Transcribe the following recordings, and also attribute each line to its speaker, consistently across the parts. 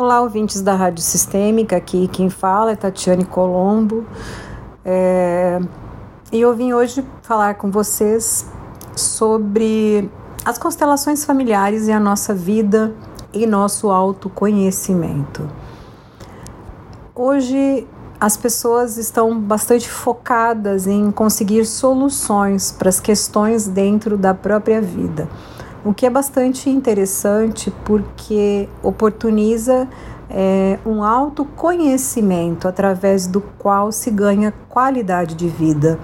Speaker 1: Olá, ouvintes da Rádio Sistêmica, aqui quem fala é Tatiane Colombo. É... E eu vim hoje falar com vocês sobre as constelações familiares e a nossa vida e nosso autoconhecimento. Hoje as pessoas estão bastante focadas em conseguir soluções para as questões dentro da própria vida o que é bastante interessante porque oportuniza é, um autoconhecimento através do qual se ganha qualidade de vida.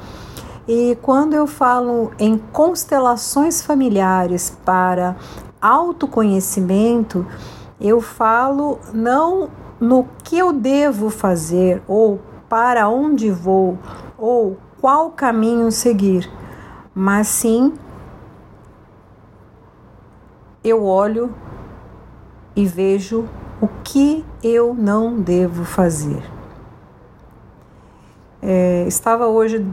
Speaker 1: E quando eu falo em constelações familiares para autoconhecimento, eu falo não no que eu devo fazer ou para onde vou ou qual caminho seguir, mas sim eu olho e vejo o que eu não devo fazer. É, estava hoje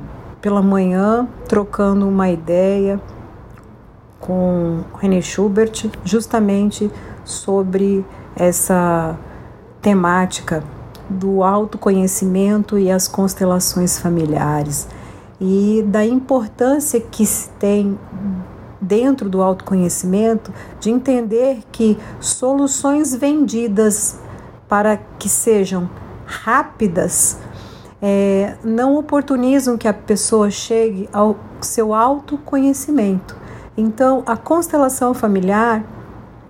Speaker 1: pela manhã trocando uma ideia com René Schubert justamente sobre essa temática do autoconhecimento e as constelações familiares e da importância que se tem dentro do autoconhecimento, de entender que soluções vendidas para que sejam rápidas é, não oportunizam que a pessoa chegue ao seu autoconhecimento. Então, a constelação familiar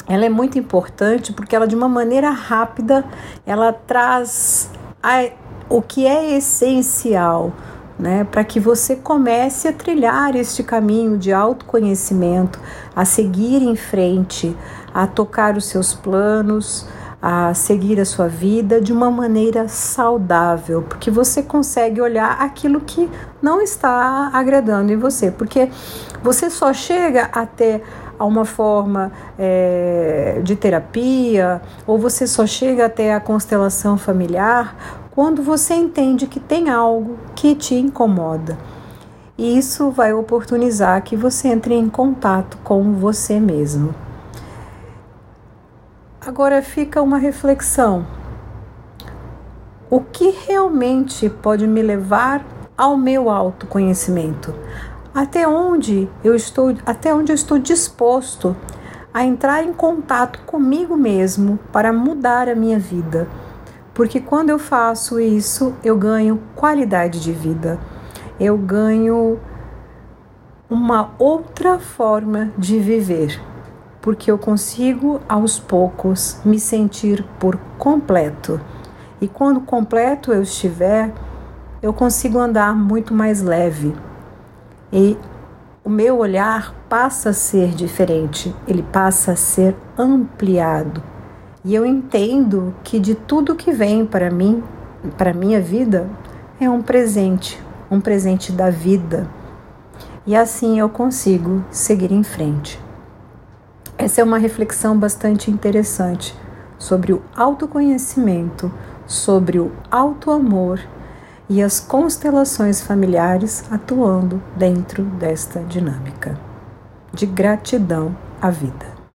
Speaker 1: ela é muito importante porque ela de uma maneira rápida ela traz a, o que é essencial né, para que você comece a trilhar este caminho de autoconhecimento, a seguir em frente, a tocar os seus planos, a seguir a sua vida de uma maneira saudável, porque você consegue olhar aquilo que não está agradando em você, porque você só chega até a uma forma é, de terapia, ou você só chega até a constelação familiar quando você entende que tem algo que te incomoda. E isso vai oportunizar que você entre em contato com você mesmo. Agora fica uma reflexão. O que realmente pode me levar ao meu autoconhecimento? Até onde eu estou, até onde eu estou disposto a entrar em contato comigo mesmo para mudar a minha vida? Porque quando eu faço isso, eu ganho qualidade de vida, eu ganho uma outra forma de viver, porque eu consigo aos poucos me sentir por completo. E quando completo eu estiver, eu consigo andar muito mais leve. E o meu olhar passa a ser diferente, ele passa a ser ampliado e eu entendo que de tudo que vem para mim, para minha vida, é um presente, um presente da vida. E assim eu consigo seguir em frente. Essa é uma reflexão bastante interessante sobre o autoconhecimento, sobre o autoamor e as constelações familiares atuando dentro desta dinâmica de gratidão à vida.